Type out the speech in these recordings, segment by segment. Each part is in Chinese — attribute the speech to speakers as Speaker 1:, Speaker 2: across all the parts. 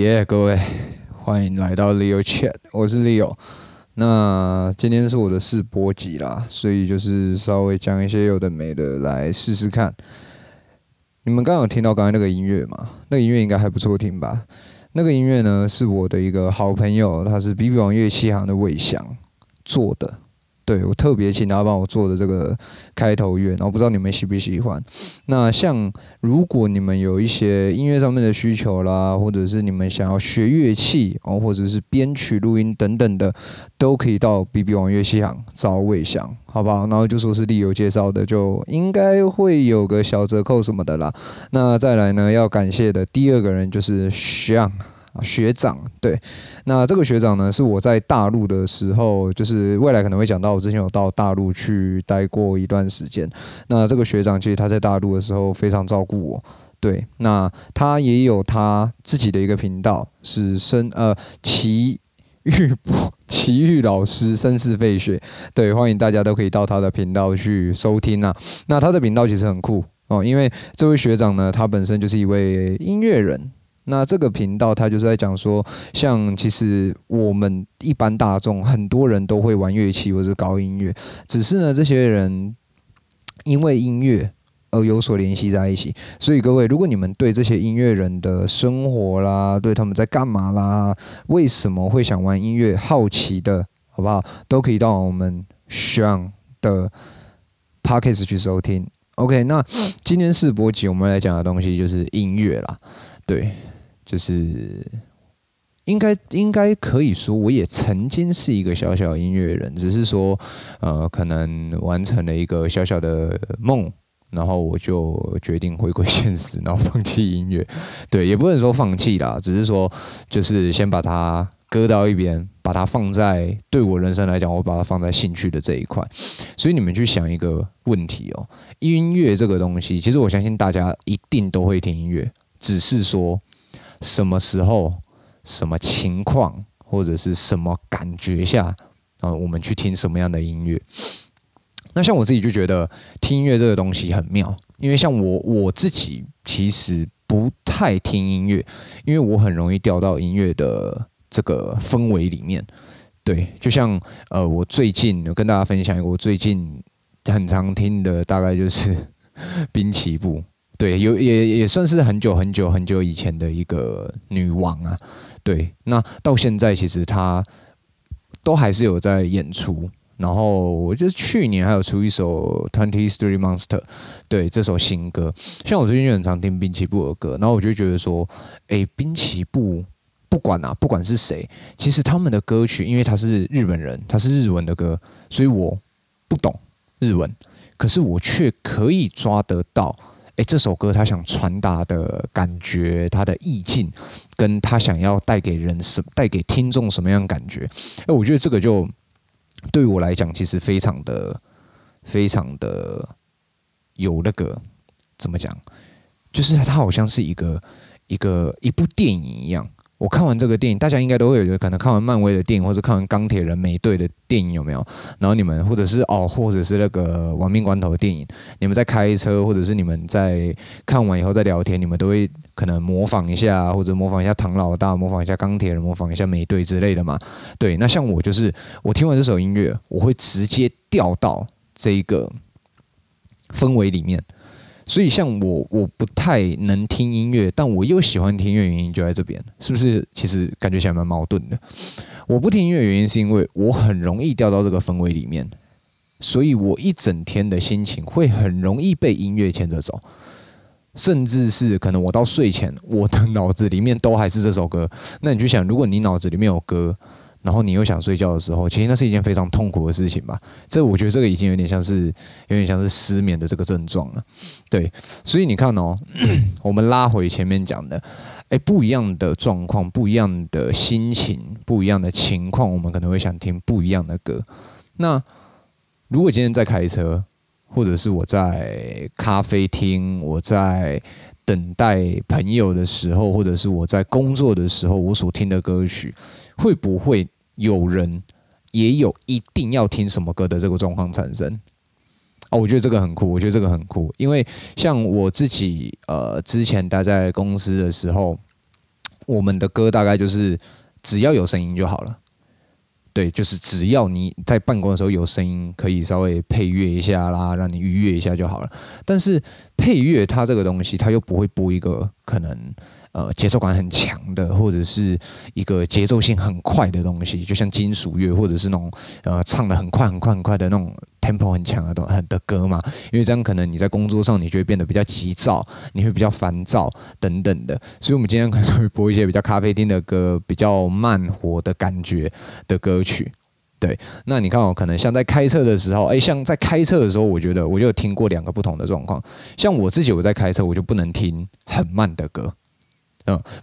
Speaker 1: 耶各位，欢迎来到 Leo Chat，我是 Leo。那今天是我的试播集啦，所以就是稍微讲一些有的没的来试试看。你们刚刚有听到刚才那个音乐吗？那个音乐应该还不错听吧？那个音乐呢，是我的一个好朋友，他是 BB 王乐器行的魏翔做的。对，我特别请他帮我做的这个开头乐，然后不知道你们喜不喜欢。那像如果你们有一些音乐上面的需求啦，或者是你们想要学乐器哦，或者是编曲、录音等等的，都可以到 BB 网乐器行找魏翔，好不好？然后就说是利友介绍的，就应该会有个小折扣什么的啦。那再来呢，要感谢的第二个人就是翔。学长，对，那这个学长呢，是我在大陆的时候，就是未来可能会讲到，我之前有到大陆去待过一段时间。那这个学长其实他在大陆的时候非常照顾我，对，那他也有他自己的一个频道，是生呃奇遇 奇遇老师声势费雪，对，欢迎大家都可以到他的频道去收听啊。那他的频道其实很酷哦，因为这位学长呢，他本身就是一位音乐人。那这个频道，它就是在讲说，像其实我们一般大众很多人都会玩乐器或者搞音乐，只是呢，这些人因为音乐而有所联系在一起。所以各位，如果你们对这些音乐人的生活啦，对他们在干嘛啦，为什么会想玩音乐，好奇的，好不好？都可以到我们 Sean 的 Podcast 去收听。OK，那今天试播集我们来讲的东西就是音乐啦，对。就是应该应该可以说，我也曾经是一个小小音乐人，只是说，呃，可能完成了一个小小的梦，然后我就决定回归 现实，然后放弃音乐。对，也不能说放弃啦，只是说，就是先把它搁到一边，把它放在对我人生来讲，我把它放在兴趣的这一块。所以你们去想一个问题哦，音乐这个东西，其实我相信大家一定都会听音乐，只是说。什么时候、什么情况或者是什么感觉下啊，我们去听什么样的音乐？那像我自己就觉得听音乐这个东西很妙，因为像我我自己其实不太听音乐，因为我很容易掉到音乐的这个氛围里面。对，就像呃，我最近有跟大家分享一个，我最近很常听的大概就是 滨崎步。对，有也也算是很久很久很久以前的一个女王啊。对，那到现在其实她都还是有在演出。然后我就是去年还有出一首《Twenty Three Monster》，对，这首新歌。像我最近就很常听滨崎步的歌，然后我就觉得说，哎，滨崎步不管啊，不管是谁，其实他们的歌曲，因为他是日本人，他是日文的歌，所以我不懂日文，可是我却可以抓得到。诶，这首歌他想传达的感觉，他的意境，跟他想要带给人什，带给听众什么样的感觉？诶，我觉得这个就对于我来讲，其实非常的、非常的有那个怎么讲？就是他好像是一个、一个、一部电影一样。我看完这个电影，大家应该都会有可能看完漫威的电影，或者看完钢铁人美队的电影，有没有？然后你们或者是哦，或者是那个亡命关头的电影，你们在开车，或者是你们在看完以后在聊天，你们都会可能模仿一下，或者模仿一下唐老大，模仿一下钢铁人，模仿一下美队之类的嘛。对，那像我就是，我听完这首音乐，我会直接掉到这一个氛围里面。所以，像我，我不太能听音乐，但我又喜欢听音乐，原因就在这边，是不是？其实感觉起来蛮矛盾的。我不听音乐原因是因为我很容易掉到这个氛围里面，所以我一整天的心情会很容易被音乐牵着走，甚至是可能我到睡前，我的脑子里面都还是这首歌。那你就想，如果你脑子里面有歌。然后你又想睡觉的时候，其实那是一件非常痛苦的事情吧？这我觉得这个已经有点像是，有点像是失眠的这个症状了。对，所以你看哦，我们拉回前面讲的，哎，不一样的状况，不一样的心情，不一样的情况，我们可能会想听不一样的歌。那如果今天在开车，或者是我在咖啡厅，我在等待朋友的时候，或者是我在工作的时候，我所听的歌曲。会不会有人也有一定要听什么歌的这个状况产生？啊，我觉得这个很酷，我觉得这个很酷，因为像我自己，呃，之前待在公司的时候，我们的歌大概就是只要有声音就好了。对，就是只要你在办公的时候有声音，可以稍微配乐一下啦，让你愉悦一下就好了。但是配乐它这个东西，它又不会播一个可能。呃，节奏感很强的，或者是一个节奏性很快的东西，就像金属乐，或者是那种呃唱得很快很快很快的那种 tempo 很强的东的歌嘛。因为这样可能你在工作上你就会变得比较急躁，你会比较烦躁等等的。所以，我们今天可能会播一些比较咖啡厅的歌，比较慢活的感觉的歌曲。对，那你看哦，可能像在开车的时候，诶，像在开车的时候，我觉得我就有听过两个不同的状况。像我自己，我在开车，我就不能听很慢的歌。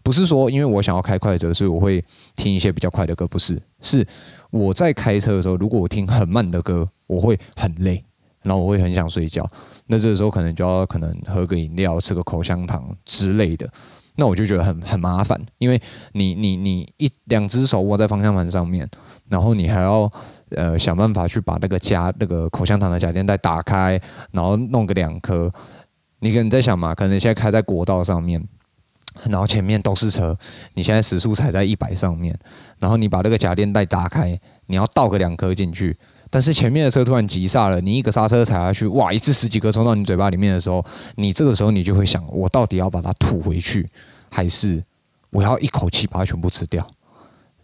Speaker 1: 不是说因为我想要开快车，所以我会听一些比较快的歌，不是，是我在开车的时候，如果我听很慢的歌，我会很累，然后我会很想睡觉。那这个时候可能就要可能喝个饮料，吃个口香糖之类的，那我就觉得很很麻烦，因为你你你一两只手握在方向盘上面，然后你还要呃想办法去把那个夹那个口香糖的夹链袋打开，然后弄个两颗。你可能在想嘛，可能现在开在国道上面。然后前面都是车，你现在时速踩在一百上面，然后你把这个夹链带打开，你要倒个两颗进去，但是前面的车突然急刹了，你一个刹车踩下去，哇，一次十几颗冲到你嘴巴里面的时候，你这个时候你就会想，我到底要把它吐回去，还是我要一口气把它全部吃掉，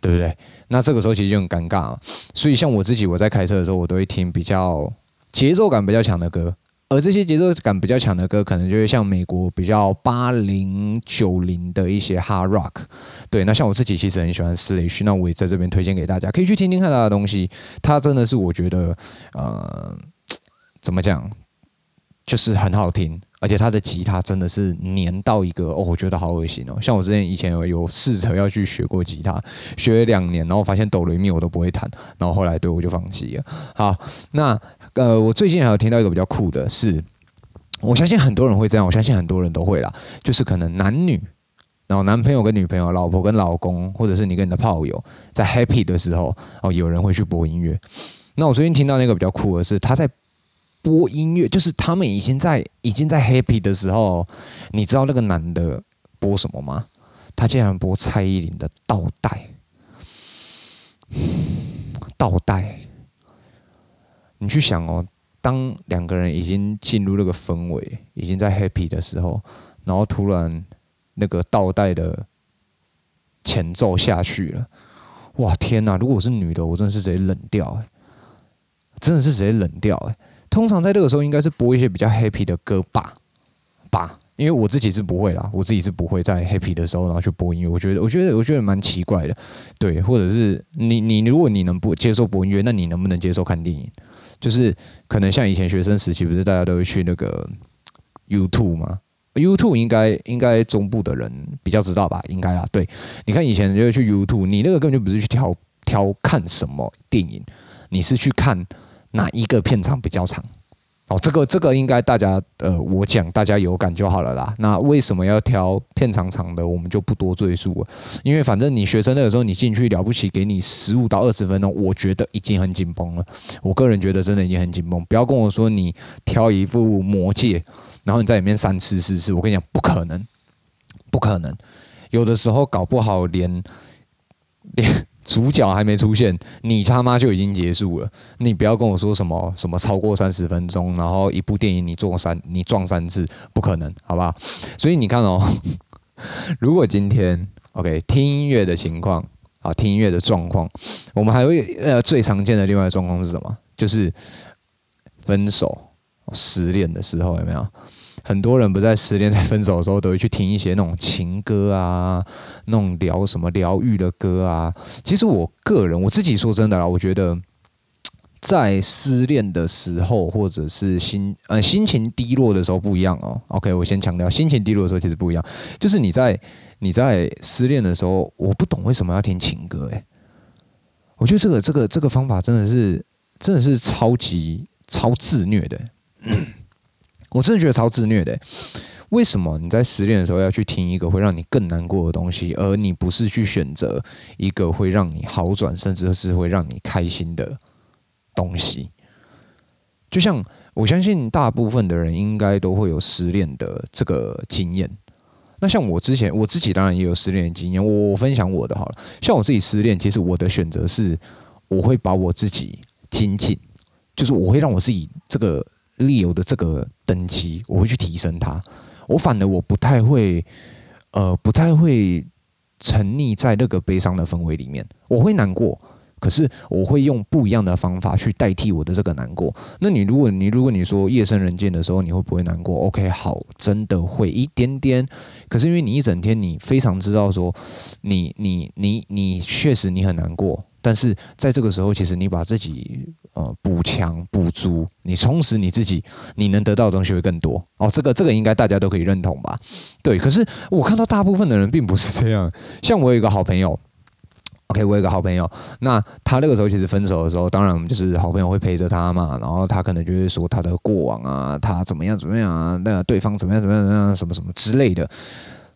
Speaker 1: 对不对？那这个时候其实就很尴尬了。所以像我自己，我在开车的时候，我都会听比较节奏感比较强的歌。而这些节奏感比较强的歌，可能就会像美国比较八零九零的一些 hard rock。对，那像我自己其实很喜欢 Slash，那我也在这边推荐给大家，可以去听听看他的东西。他真的是我觉得，呃，怎么讲，就是很好听，而且他的吉他真的是黏到一个哦，我觉得好恶心哦。像我之前以前有有试着要去学过吉他，学了两年，然后发现哆来咪我都不会弹，然后后来对我就放弃了。好，那。呃，我最近还有听到一个比较酷的是，我相信很多人会这样，我相信很多人都会啦，就是可能男女，然后男朋友跟女朋友、老婆跟老公，或者是你跟你的炮友在 happy 的时候，哦，有人会去播音乐。那我最近听到那个比较酷的是，他在播音乐，就是他们已经在已经在 happy 的时候，你知道那个男的播什么吗？他竟然播蔡依林的《倒带》，倒带。你去想哦，当两个人已经进入那个氛围，已经在 happy 的时候，然后突然那个倒带的前奏下去了，哇天哪！如果我是女的，我真的是直接冷掉，欸，真的是直接冷掉，欸。通常在这个时候应该是播一些比较 happy 的歌吧，吧。因为我自己是不会啦，我自己是不会在 happy 的时候然后去播音乐。我觉得，我觉得，我觉得蛮奇怪的，对。或者是你，你如果你能不接受播音乐，那你能不能接受看电影？就是可能像以前学生时期，不是大家都会去那个 YouTube 吗？YouTube 应该应该中部的人比较知道吧？应该啊。对，你看以前就会去 YouTube，你那个根本就不是去挑挑看什么电影，你是去看哪一个片场比较长。哦，这个这个应该大家呃，我讲大家有感就好了啦。那为什么要挑片长长的？我们就不多赘述了，因为反正你学生那个时候你进去了不起，给你十五到二十分钟，我觉得已经很紧绷了。我个人觉得真的已经很紧绷。不要跟我说你挑一副魔戒，然后你在里面三次四次，我跟你讲不可能，不可能。有的时候搞不好连连。主角还没出现，你他妈就已经结束了。你不要跟我说什么什么超过三十分钟，然后一部电影你做三你撞三次，不可能，好不好？所以你看哦，如果今天 OK 听音乐的情况啊，听音乐的状况，我们还会呃最常见的另外一个状况是什么？就是分手失恋的时候有没有？很多人不在失恋、在分手的时候，都会去听一些那种情歌啊，那种疗什么疗愈的歌啊。其实我个人，我自己说真的啦，我觉得在失恋的时候，或者是心呃心情低落的时候不一样哦。OK，我先强调，心情低落的时候其实不一样。就是你在你在失恋的时候，我不懂为什么要听情歌诶，我觉得这个这个这个方法真的是真的是超级超自虐的。我真的觉得超自虐的，为什么你在失恋的时候要去听一个会让你更难过的东西，而你不是去选择一个会让你好转，甚至是会让你开心的东西？就像我相信大部分的人应该都会有失恋的这个经验，那像我之前我自己当然也有失恋的经验，我分享我的好了。像我自己失恋，其实我的选择是，我会把我自己精进，就是我会让我自己这个理由的这个等级，我会去提升它。我反而我不太会，呃，不太会沉溺在那个悲伤的氛围里面，我会难过。可是我会用不一样的方法去代替我的这个难过。那你如果你如果你说夜深人静的时候，你会不会难过？OK，好，真的会一点点。可是因为你一整天你非常知道说，你你你你确实你很难过。但是在这个时候，其实你把自己呃补强补足，你充实你自己，你能得到的东西会更多。哦，这个这个应该大家都可以认同吧？对。可是我看到大部分的人并不是这样。像我有一个好朋友。OK，我有一个好朋友，那他那个时候其实分手的时候，当然我们就是好朋友会陪着他嘛，然后他可能就会说他的过往啊，他怎么样怎么样啊，那对方怎么样怎么样怎么样什么什么之类的，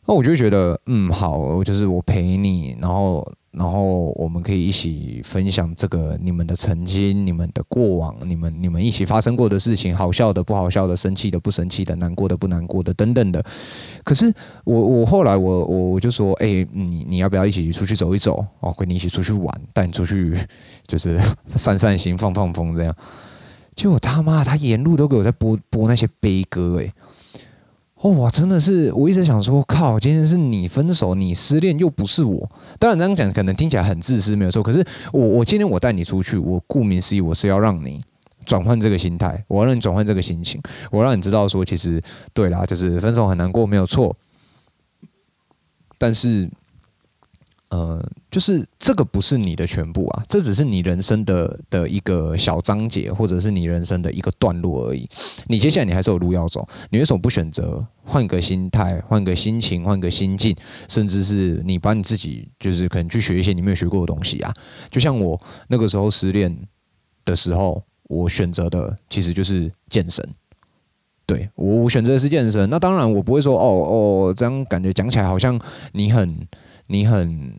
Speaker 1: 那我就觉得嗯好，就是我陪你，然后。然后我们可以一起分享这个你们的曾经、你们的过往、你们你们一起发生过的事情，好笑的、不好笑的、生气的、不生气的、难过的、不难过的等等的。可是我我后来我我我就说，哎，你你要不要一起出去走一走？哦，跟你一起出去玩，带你出去就是散散心、放放风这样。结果他妈他沿路都给我在播播那些悲歌，哎。哦，我，真的是，我一直想说，靠，今天是你分手，你失恋，又不是我。当然这样讲可能听起来很自私，没有错。可是我，我今天我带你出去，我顾名思义，我是要让你转换这个心态，我要让你转换这个心情，我让你知道说，其实对啦，就是分手很难过，没有错。但是。呃，就是这个不是你的全部啊，这只是你人生的的一个小章节，或者是你人生的一个段落而已。你接下来你还是有路要走，你为什么不选择换个心态、换个心情、换个心境，甚至是你把你自己就是可能去学一些你没有学过的东西啊？就像我那个时候失恋的时候，我选择的其实就是健身。对，我我选择的是健身。那当然我不会说哦哦，这样感觉讲起来好像你很。你很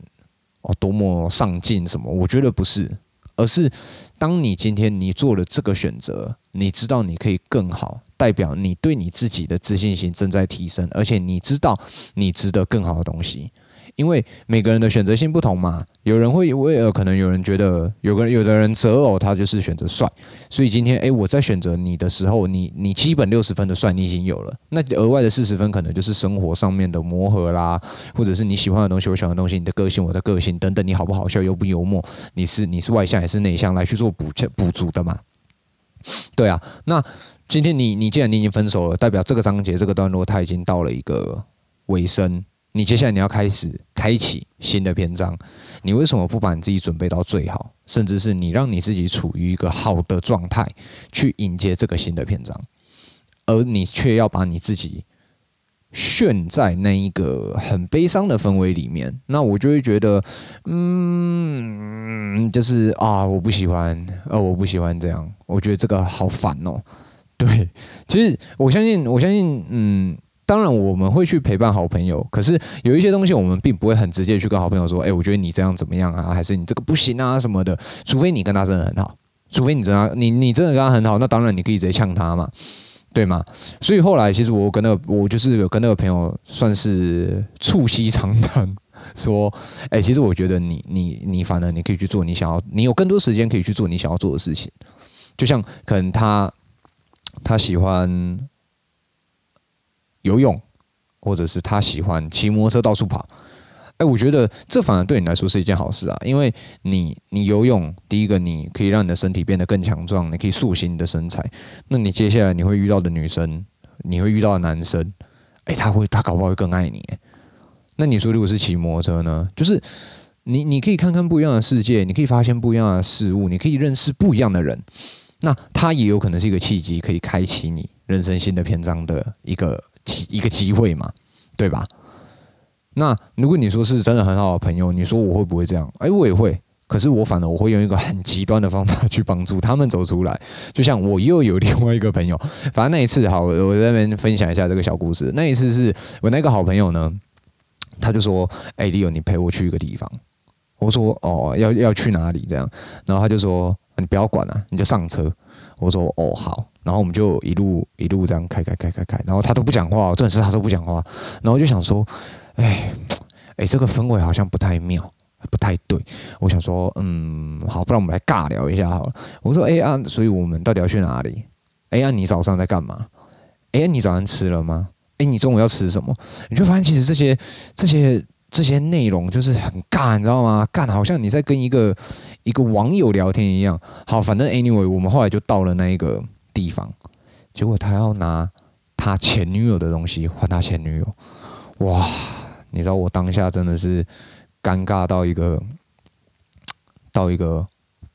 Speaker 1: 多么上进什么？我觉得不是，而是当你今天你做了这个选择，你知道你可以更好，代表你对你自己的自信心正在提升，而且你知道你值得更好的东西。因为每个人的选择性不同嘛，有人会为了可能有人觉得有个有的人择偶他就是选择帅，所以今天诶，我在选择你的时候，你你基本六十分的帅你已经有了，那额外的四十分可能就是生活上面的磨合啦，或者是你喜欢的东西，我喜欢的东西，你的个性，我的个性等等，你好不好笑，幽不幽默，你是你是外向还是内向来去做补补足的嘛？对啊，那今天你你既然你已经分手了，代表这个章节这个段落它已经到了一个尾声。你接下来你要开始开启新的篇章，你为什么不把你自己准备到最好，甚至是你让你自己处于一个好的状态去迎接这个新的篇章，而你却要把你自己陷在那一个很悲伤的氛围里面，那我就会觉得，嗯，就是啊，我不喜欢，呃，我不喜欢这样，我觉得这个好烦哦。对，其实我相信，我相信，嗯。当然，我们会去陪伴好朋友，可是有一些东西我们并不会很直接去跟好朋友说：“哎，我觉得你这样怎么样啊？还是你这个不行啊什么的。”除非你跟他真的很好，除非你真的你你真的跟他很好，那当然你可以直接呛他嘛，对吗？所以后来其实我跟那个我就是跟那个朋友算是促膝长谈，说：“哎，其实我觉得你你你反而你可以去做你想要，你有更多时间可以去做你想要做的事情。就像可能他他喜欢。”游泳，或者是他喜欢骑摩托车到处跑，哎，我觉得这反而对你来说是一件好事啊，因为你你游泳，第一个你可以让你的身体变得更强壮，你可以塑形你的身材，那你接下来你会遇到的女生，你会遇到的男生，哎，他会他搞不好会更爱你，那你说如果是骑摩托车呢？就是你你可以看看不一样的世界，你可以发现不一样的事物，你可以认识不一样的人，那他也有可能是一个契机，可以开启你人生新的篇章的一个。一个机会嘛，对吧？那如果你说是真的很好的朋友，你说我会不会这样？哎，我也会。可是我反而我会用一个很极端的方法去帮助他们走出来。就像我又有另外一个朋友，反正那一次好，我在那边分享一下这个小故事。那一次是我那个好朋友呢，他就说：“哎，Leo，你陪我去一个地方。”我说：“哦，要要去哪里？”这样，然后他就说：“你不要管了，你就上车。”我说哦好，然后我们就一路一路这样开开开开开，然后他都不讲话，真的是他都不讲话，然后就想说，哎 哎，这个氛围好像不太妙，不太对。我想说，嗯，好，不然我们来尬聊一下好了。我说，哎啊，所以我们到底要去哪里？哎呀，你早上在干嘛？哎，你早上吃了吗？哎，你中午要吃什么？你就发现其实这些这些。这些内容就是很尬，你知道吗？尬好像你在跟一个一个网友聊天一样。好，反正 anyway，我们后来就到了那一个地方，结果他要拿他前女友的东西换他前女友。哇，你知道我当下真的是尴尬到一个到一个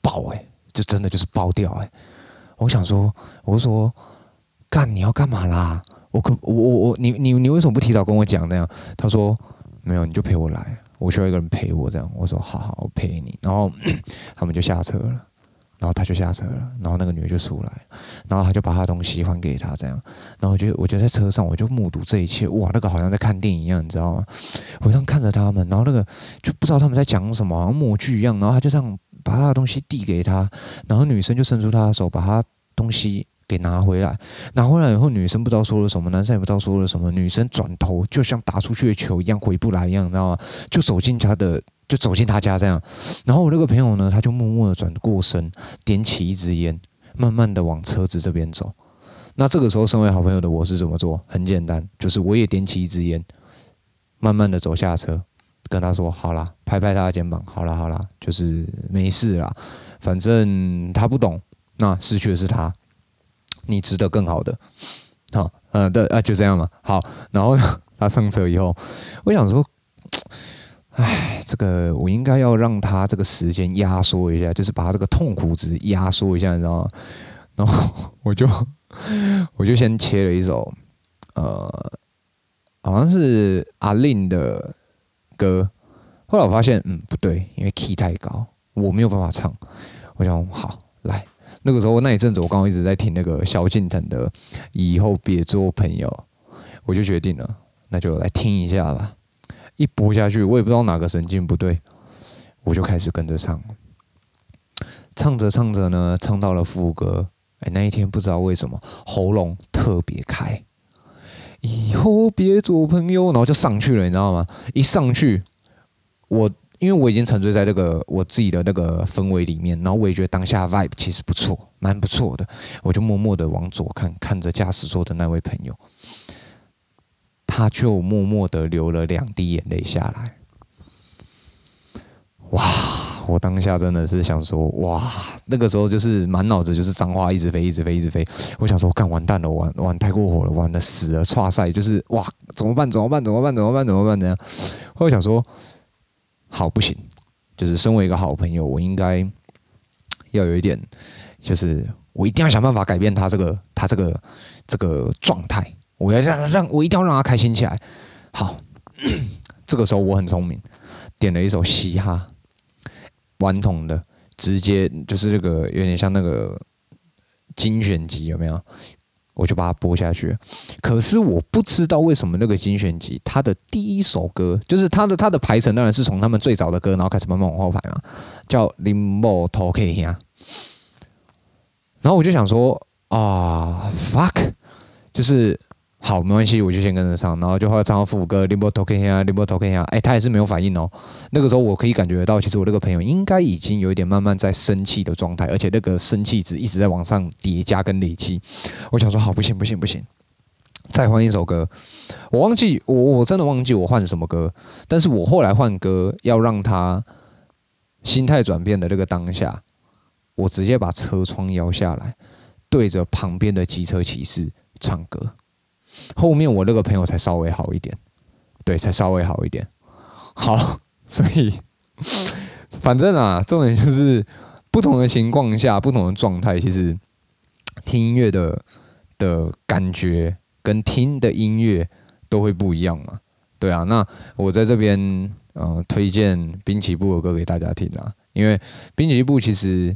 Speaker 1: 爆哎、就真的就是爆掉哎、我想说，我说干你要干嘛啦？我可我我我你你你为什么不提早跟我讲那样？他说。没有，你就陪我来。我需要一个人陪我，这样。我说好好，我陪你。然后 他们就下车了，然后他就下车了，然后那个女的就出来，然后他就把他的东西还给他，这样。然后我就我就在车上，我就目睹这一切。哇，那个好像在看电影一样，你知道吗？我这样看着他们，然后那个就不知道他们在讲什么，好像默剧一样。然后他就这样把他的东西递给他，然后女生就伸出他的手，把他东西。给拿回来，拿回来以后，女生不知道说了什么，男生也不知道说了什么。女生转头就像打出去的球一样回不来一样，你知道吗？就走进他的，就走进他家这样。然后我那个朋友呢，他就默默的转过身，点起一支烟，慢慢的往车子这边走。那这个时候，身为好朋友的我是怎么做？很简单，就是我也点起一支烟，慢慢的走下车，跟他说：“好啦，拍拍他的肩膀，好啦好啦，就是没事啦，反正他不懂，那失去的是他。”你值得更好的，好，嗯，对啊，就这样嘛。好，然后 他上车以后，我想说，哎，这个我应该要让他这个时间压缩一下，就是把他这个痛苦值压缩一下，你知道吗？然后我就 我就先切了一首，呃，好像是阿令的歌。后来我发现，嗯，不对，因为 key 太高，我没有办法唱。我想，好，来。那个时候那一阵子，我刚好一直在听那个萧敬腾的《以后别做朋友》，我就决定了，那就来听一下吧。一播下去，我也不知道哪个神经不对，我就开始跟着唱。唱着唱着呢，唱到了副歌，哎，那一天不知道为什么喉咙特别开。以后别做朋友，然后就上去了，你知道吗？一上去，我。因为我已经沉醉在那个我自己的那个氛围里面，然后我也觉得当下 vibe 其实不错，蛮不错的。我就默默的往左看，看着驾驶座的那位朋友，他就默默的流了两滴眼泪下来。哇！我当下真的是想说，哇！那个时候就是满脑子就是脏话一直飞，一直飞，一直飞。我想说，干完蛋了，玩玩太过火了，玩的死了，剉赛就是哇！怎么办？怎么办？怎么办？怎么办？怎么办？怎样？我想说。好，不行，就是身为一个好朋友，我应该 要有一点，就是我一定要想办法改变他这个他这个这个状态，我要让让我一定要让他开心起来。好，这个时候我很聪明，点了一首嘻哈，顽童的，直接就是这个有点像那个精选集，有没有？我就把它播下去，可是我不知道为什么那个精选集，它的第一首歌就是它的它的排程当然是从他们最早的歌，然后开始慢慢往后排嘛，叫《Limbo Talk》呀。然后我就想说啊，fuck，就是。好，没关系，我就先跟着唱，然后就后来唱到副歌，Limbo talking 啊，Limbo talking 啊，哎，他也是没有反应哦。那个时候我可以感觉得到，其实我那个朋友应该已经有一点慢慢在生气的状态，而且那个生气值一直在往上叠加跟累积。我想说，好，不行不行不行，再换一首歌。我忘记，我我真的忘记我换什么歌，但是我后来换歌要让他心态转变的那个当下，我直接把车窗摇下来，对着旁边的机车骑士唱歌。后面我那个朋友才稍微好一点，对，才稍微好一点。好，所以反正啊，重点就是不同的情况下，不同的状态，其实听音乐的的感觉跟听的音乐都会不一样嘛。对啊，那我在这边嗯、呃、推荐滨崎步的歌给大家听啊，因为滨崎步其实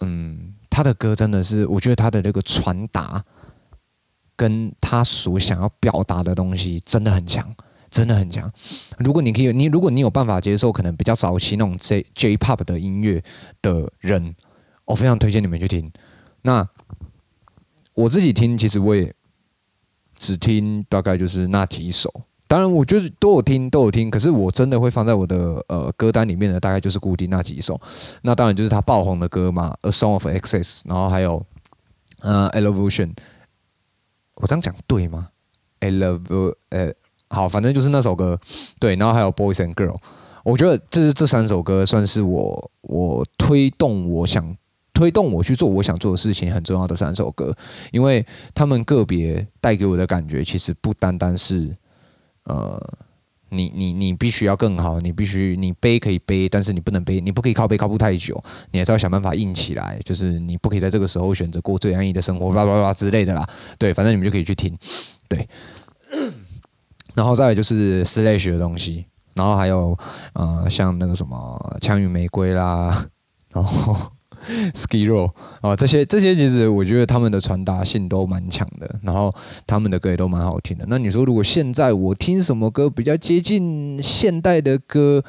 Speaker 1: 嗯他的歌真的是，我觉得他的那个传达。跟他所想要表达的东西真的很强，真的很强。如果你可以，你如果你有办法接受可能比较早期那种 J J Pop 的音乐的人，我非常推荐你们去听。那我自己听，其实我也只听大概就是那几首。当然，我就是都有听，都有听。可是我真的会放在我的呃歌单里面的，大概就是固定那几首。那当然就是他爆红的歌嘛，《A Song of Excess》，然后还有呃《Elevation》。我这样讲对吗？I love 呃，好，反正就是那首歌。对，然后还有《Boys and Girls》。我觉得这是这三首歌算是我我推动我想推动我去做我想做的事情很重要的三首歌，因为他们个别带给我的感觉，其实不单单是。呃，你你你必须要更好，你必须你背可以背，但是你不能背，你不可以靠背靠不太久，你还是要想办法硬起来，就是你不可以在这个时候选择过最安逸的生活，叭叭叭之类的啦。对，反正你们就可以去听，对。然后再来就是 Slash 的东西，然后还有呃像那个什么枪与玫瑰啦，然后。ski Row 啊，这些这些其实我觉得他们的传达性都蛮强的，然后他们的歌也都蛮好听的。那你说如果现在我听什么歌比较接近现代的歌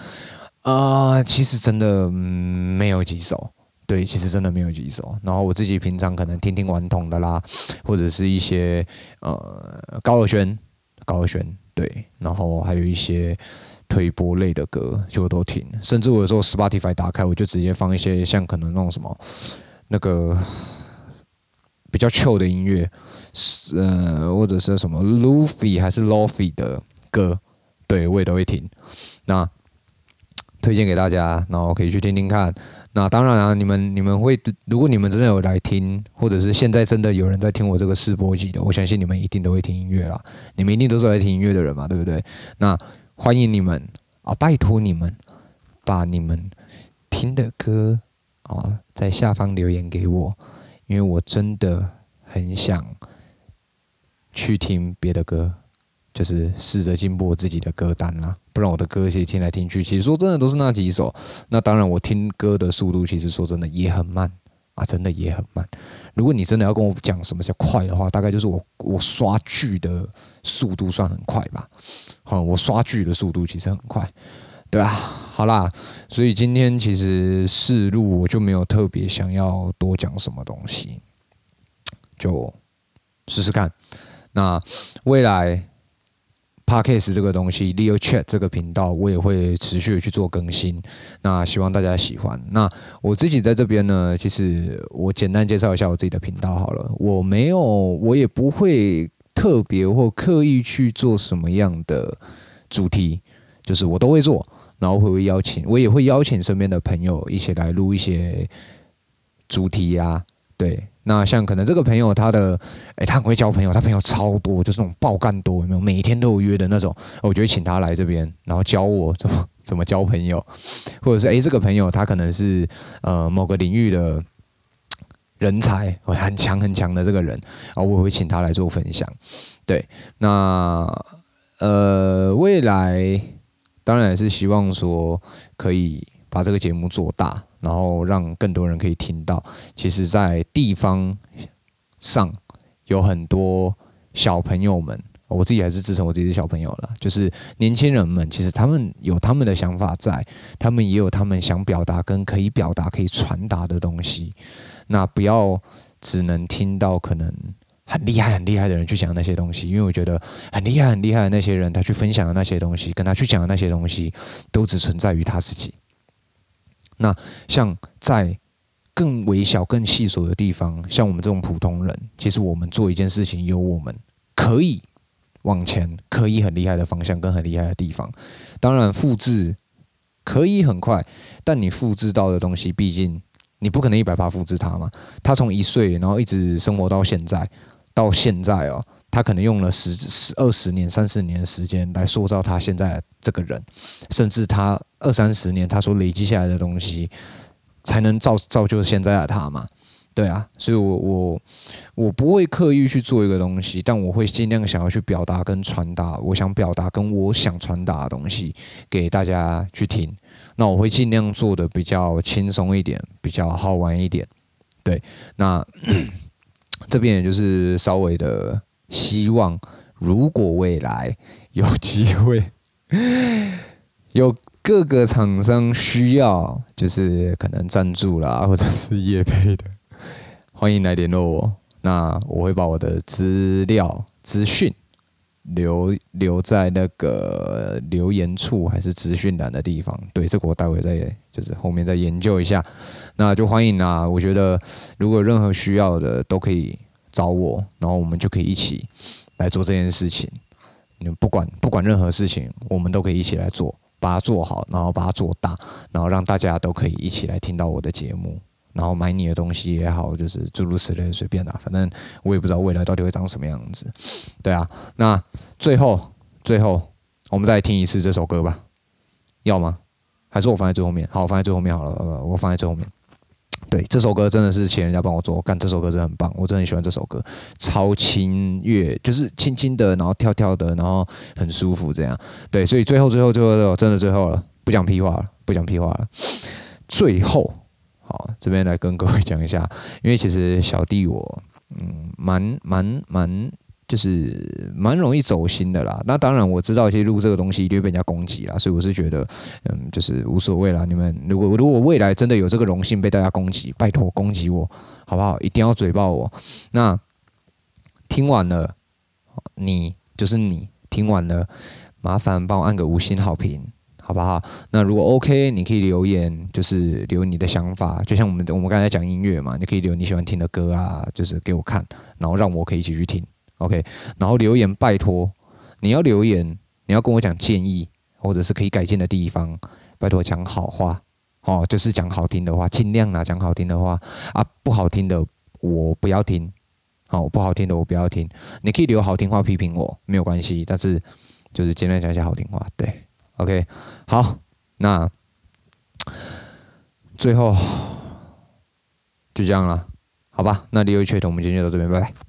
Speaker 1: 啊、其实真的、没有几首，对，其实真的没有几首。然后我自己平常可能听听顽童的啦，或者是一些呃高尔宣，高尔宣对，然后还有一些。推播类的歌就都听，甚至我有时候 Spotify 打开，我就直接放一些像可能那种什么那个比较 chill 的音乐，呃，或者是什么 Luffy 还是 Lofi 的歌，对我也都会听。那推荐给大家，然后可以去听听看。那当然啊，你们你们会，如果你们真的有来听，或者是现在真的有人在听我这个试播集的，我相信你们一定都会听音乐啦。你们一定都是来听音乐的人嘛，对不对？那欢迎你们啊！拜托你们，把你们听的歌啊，在下方留言给我，因为我真的很想去听别的歌，就是试着进步我自己的歌单啦。不然我的歌其实听来听去，其实说真的都是那几首。那当然，我听歌的速度其实说真的也很慢。啊，真的也很慢。如果你真的要跟我讲什么叫快的话，大概就是我我刷剧的速度算很快吧。好，我刷剧的速度其实很快，对啊，好啦，所以今天其实试录我就没有特别想要多讲什么东西，就试试看。那未来。Podcast 这个东西，Leo Chat 这个频道，我也会持续的去做更新。那希望大家喜欢。那我自己在这边呢，其实我简单介绍一下我自己的频道好了。我没有，我也不会特别或刻意去做什么样的主题，就是我都会做，然后会不会邀请，我也会邀请身边的朋友一起来录一些主题呀、对。那像可能这个朋友他的，哎，他很会交朋友，他朋友超多，就是那种爆干多，有没有？每天都有约的那种，我就会请他来这边，然后教我怎么怎么交朋友，或者是哎，这个朋友他可能是呃某个领域的人才，很强很强的这个人，然后我也会请他来做分享。对，那呃未来当然也是希望说可以把这个节目做大。然后让更多人可以听到，其实，在地方上有很多小朋友们，我自己还是自称我自己是小朋友了。就是年轻人们，其实他们有他们的想法在，他们也有他们想表达跟可以表达、可以传达的东西。那不要只能听到可能很厉害、很厉害的人去讲那些东西，因为我觉得很厉害、很厉害的那些人，他去分享的那些东西，跟他去讲的那些东西，都只存在于他自己。那像在更微小、更细琐的地方，像我们这种普通人，其实我们做一件事情，有我们可以往前、可以很厉害的方向，跟很厉害的地方。当然，复制可以很快，但你复制到的东西，毕竟你不可能一百趴复制它嘛。他从一岁，然后一直生活到现在，到现在哦。他可能用了十十二十年、三十年的时间来塑造他现在这个人，甚至他二三十年他所累积下来的东西，才能造造就现在的他嘛？对啊，所以我我我不会刻意去做一个东西，但我会尽量想要去表达跟传达我想表达跟我想传达的东西给大家去听。那我会尽量做的比较轻松一点，比较好玩一点。对，那 这边也就是稍微的。希望如果未来有机会，有各个厂商需要，就是可能赞助啦，或者是业配的，欢迎来联络我。那我会把我的资料资讯留留在那个留言处还是资讯栏的地方。对，这个我待会再就是后面再研究一下。那就欢迎啊！我觉得如果任何需要的都可以找我，然后我们就可以一起来做这件事情。你们不管不管任何事情，我们都可以一起来做，把它做好，然后把它做大，然后让大家都可以一起来听到我的节目。然后买你的东西也好，就是诸如此类，随便啦，反正我也不知道未来到底会长什么样子。对啊，那最后最后我们再听一次这首歌吧，要吗？还是我放在最后面？好，我放在最后面好了，我放在最后面。对，这首歌真的是请人家帮我做，干这首歌真的很棒，我真的很喜欢这首歌，超轻乐，就是轻轻的，然后跳跳的，然后很舒服这样。对，所以最后最后最后最后真的最后了，不讲屁话了，不讲屁话了，最后。好，这边来跟各位讲一下，因为其实小弟我，嗯，蛮蛮蛮，就是蛮容易走心的啦。那当然我知道，其实录这个东西一定会被人家攻击啦，所以我是觉得，嗯，就是无所谓啦。你们如果如果未来真的有这个荣幸被大家攻击，拜托攻击我，好不好？一定要嘴爆我。那听完了，你就是你听完了，麻烦帮我按个五星好评。好不好？那如果 OK，你可以留言，就是留你的想法，就像我们我们刚才讲音乐嘛，你可以留你喜欢听的歌啊，就是给我看，然后让我可以一起去听，OK。然后留言，拜托你要留言，你要跟我讲建议，或者是可以改进的地方，拜托讲好话，哦，就是讲好听的话，尽量啦，讲好听的话啊，不好听的我不要听，好，不好听的我不要听。你可以留好听话批评我，没有关系，但是就是尽量讲一些好听话，对。OK，好，那最后就这样了，好吧？那李优缺的，我们今天就到这边，拜拜。